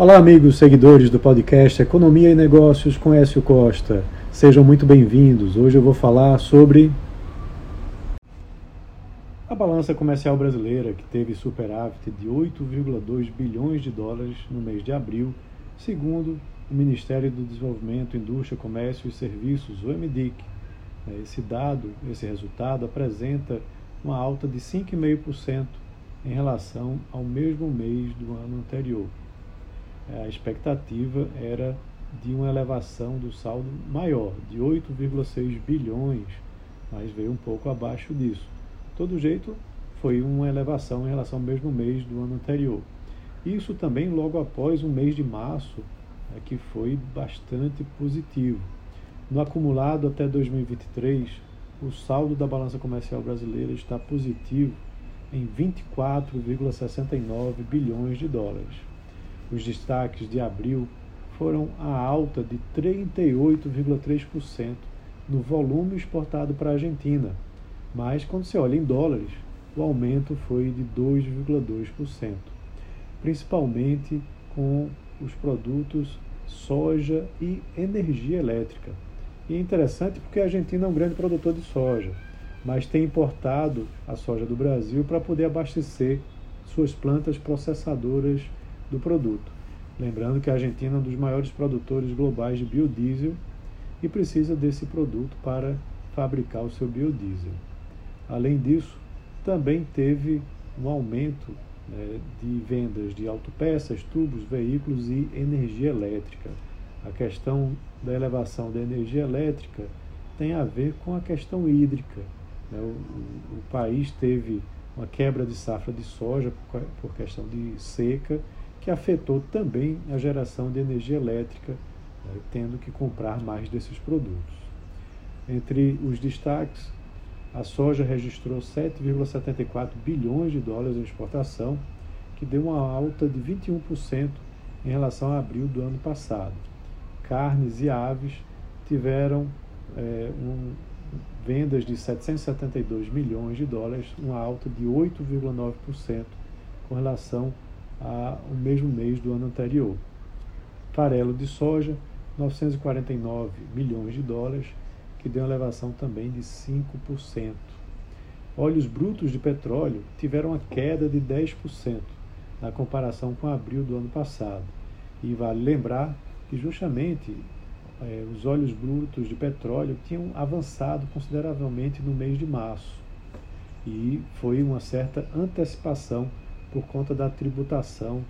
Olá, amigos seguidores do podcast Economia e Negócios com Écio Costa. Sejam muito bem-vindos. Hoje eu vou falar sobre a balança comercial brasileira, que teve superávit de 8,2 bilhões de dólares no mês de abril, segundo o Ministério do Desenvolvimento, Indústria, Comércio e Serviços, o MDIC. Esse dado, esse resultado apresenta uma alta de 5,5% em relação ao mesmo mês do ano anterior a expectativa era de uma elevação do saldo maior, de 8,6 bilhões, mas veio um pouco abaixo disso. Todo jeito, foi uma elevação em relação ao mesmo mês do ano anterior. Isso também logo após o mês de março, é, que foi bastante positivo. No acumulado até 2023, o saldo da balança comercial brasileira está positivo em 24,69 bilhões de dólares. Os destaques de abril foram a alta de 38,3% no volume exportado para a Argentina, mas quando se olha em dólares, o aumento foi de 2,2%, principalmente com os produtos soja e energia elétrica. E é interessante porque a Argentina é um grande produtor de soja, mas tem importado a soja do Brasil para poder abastecer suas plantas processadoras do produto. Lembrando que a Argentina é um dos maiores produtores globais de biodiesel e precisa desse produto para fabricar o seu biodiesel. Além disso, também teve um aumento né, de vendas de autopeças, tubos, veículos e energia elétrica. A questão da elevação da energia elétrica tem a ver com a questão hídrica. Né? O, o, o país teve uma quebra de safra de soja por, por questão de seca que afetou também a geração de energia elétrica, né, tendo que comprar mais desses produtos. Entre os destaques, a soja registrou 7,74 bilhões de dólares em exportação, que deu uma alta de 21% em relação a abril do ano passado. Carnes e aves tiveram é, um, vendas de 772 milhões de dólares, uma alta de 8,9% com relação ao mesmo mês do ano anterior. Farelo de soja, 949 milhões de dólares, que deu uma elevação também de 5%. Óleos brutos de petróleo tiveram uma queda de 10% na comparação com abril do ano passado. E vale lembrar que justamente eh, os óleos brutos de petróleo tinham avançado consideravelmente no mês de março. E foi uma certa antecipação por conta da tributação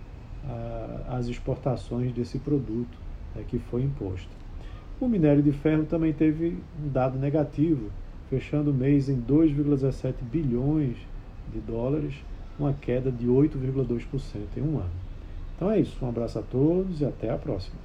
às exportações desse produto né, que foi imposto. O minério de ferro também teve um dado negativo, fechando o mês em 2,17 bilhões de dólares, uma queda de 8,2% em um ano. Então é isso, um abraço a todos e até a próxima.